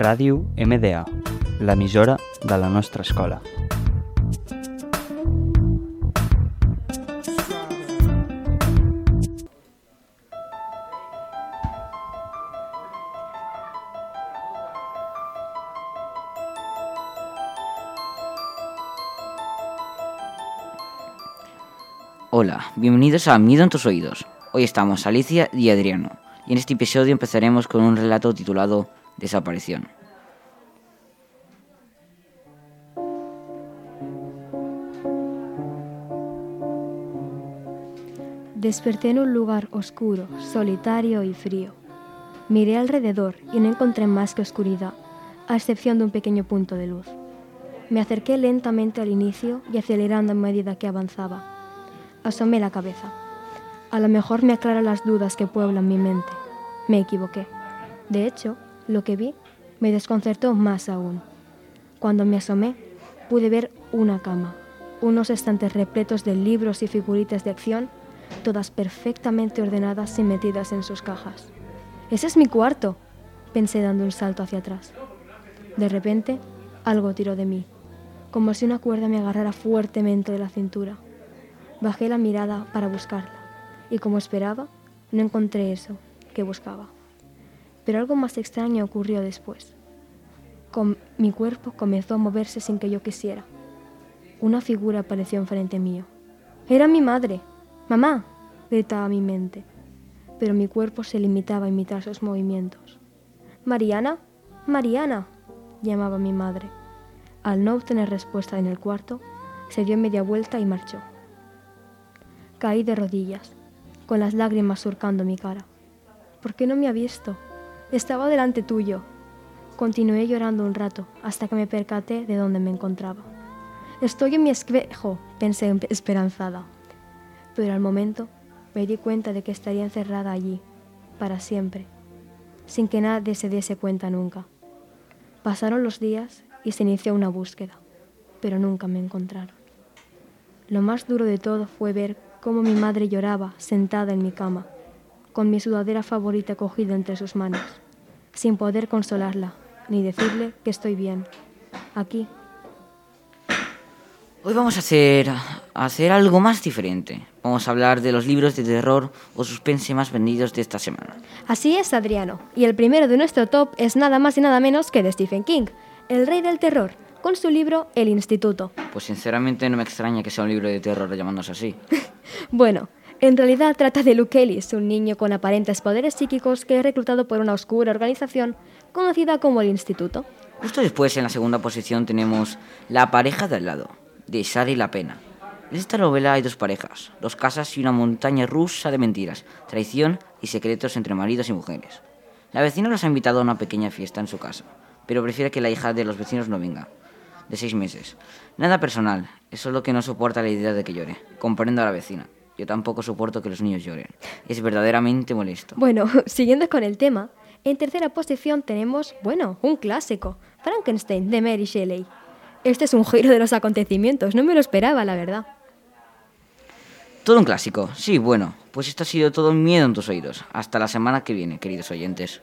Ràdio MDA, l'emissora de la nostra escola. Hola, bienvenidos a Miedo en tus oídos. Hoy estamos Alicia y Adriano, y en este episodio empezaremos con un relato titulado Desaparición. Desperté en un lugar oscuro, solitario y frío. Miré alrededor y no encontré más que oscuridad, a excepción de un pequeño punto de luz. Me acerqué lentamente al inicio y acelerando a medida que avanzaba. Asomé la cabeza. A lo mejor me aclara las dudas que pueblan mi mente. Me equivoqué. De hecho, lo que vi me desconcertó más aún. Cuando me asomé, pude ver una cama, unos estantes repletos de libros y figuritas de acción, todas perfectamente ordenadas y metidas en sus cajas. Ese es mi cuarto, pensé dando un salto hacia atrás. De repente, algo tiró de mí, como si una cuerda me agarrara fuertemente de la cintura. Bajé la mirada para buscarla y como esperaba, no encontré eso que buscaba. Pero algo más extraño ocurrió después. Mi cuerpo comenzó a moverse sin que yo quisiera. Una figura apareció enfrente mío. Era mi madre. Mamá, gritaba mi mente. Pero mi cuerpo se limitaba a imitar sus movimientos. Mariana, Mariana, llamaba mi madre. Al no obtener respuesta en el cuarto, se dio media vuelta y marchó. Caí de rodillas, con las lágrimas surcando mi cara. ¿Por qué no me ha visto? Estaba delante tuyo. Continué llorando un rato hasta que me percaté de dónde me encontraba. Estoy en mi espejo, pensé esperanzada. Pero al momento me di cuenta de que estaría encerrada allí, para siempre, sin que nadie se diese cuenta nunca. Pasaron los días y se inició una búsqueda, pero nunca me encontraron. Lo más duro de todo fue ver cómo mi madre lloraba sentada en mi cama, con mi sudadera favorita cogida entre sus manos, sin poder consolarla ni decirle que estoy bien, aquí. Hoy vamos a hacer, a hacer algo más diferente. Vamos a hablar de los libros de terror o suspense más vendidos de esta semana. Así es, Adriano. Y el primero de nuestro top es nada más y nada menos que de Stephen King, el rey del terror, con su libro El Instituto. Pues sinceramente no me extraña que sea un libro de terror llamándose así. Bueno, en realidad trata de Luke Ellis, un niño con aparentes poderes psíquicos que es reclutado por una oscura organización conocida como el Instituto. Justo después, en la segunda posición, tenemos La pareja de al lado, de Sari La Pena. En esta novela hay dos parejas, dos casas y una montaña rusa de mentiras, traición y secretos entre maridos y mujeres. La vecina los ha invitado a una pequeña fiesta en su casa, pero prefiere que la hija de los vecinos no venga, de seis meses. Nada personal, es solo que no soporta la idea de que llore. Comprendo a la vecina. Yo tampoco soporto que los niños lloren. Es verdaderamente molesto. Bueno, siguiendo con el tema, en tercera posición tenemos, bueno, un clásico, Frankenstein de Mary Shelley. Este es un giro de los acontecimientos, no me lo esperaba, la verdad. Todo un clásico, sí, bueno, pues esto ha sido todo miedo en tus oídos. Hasta la semana que viene, queridos oyentes.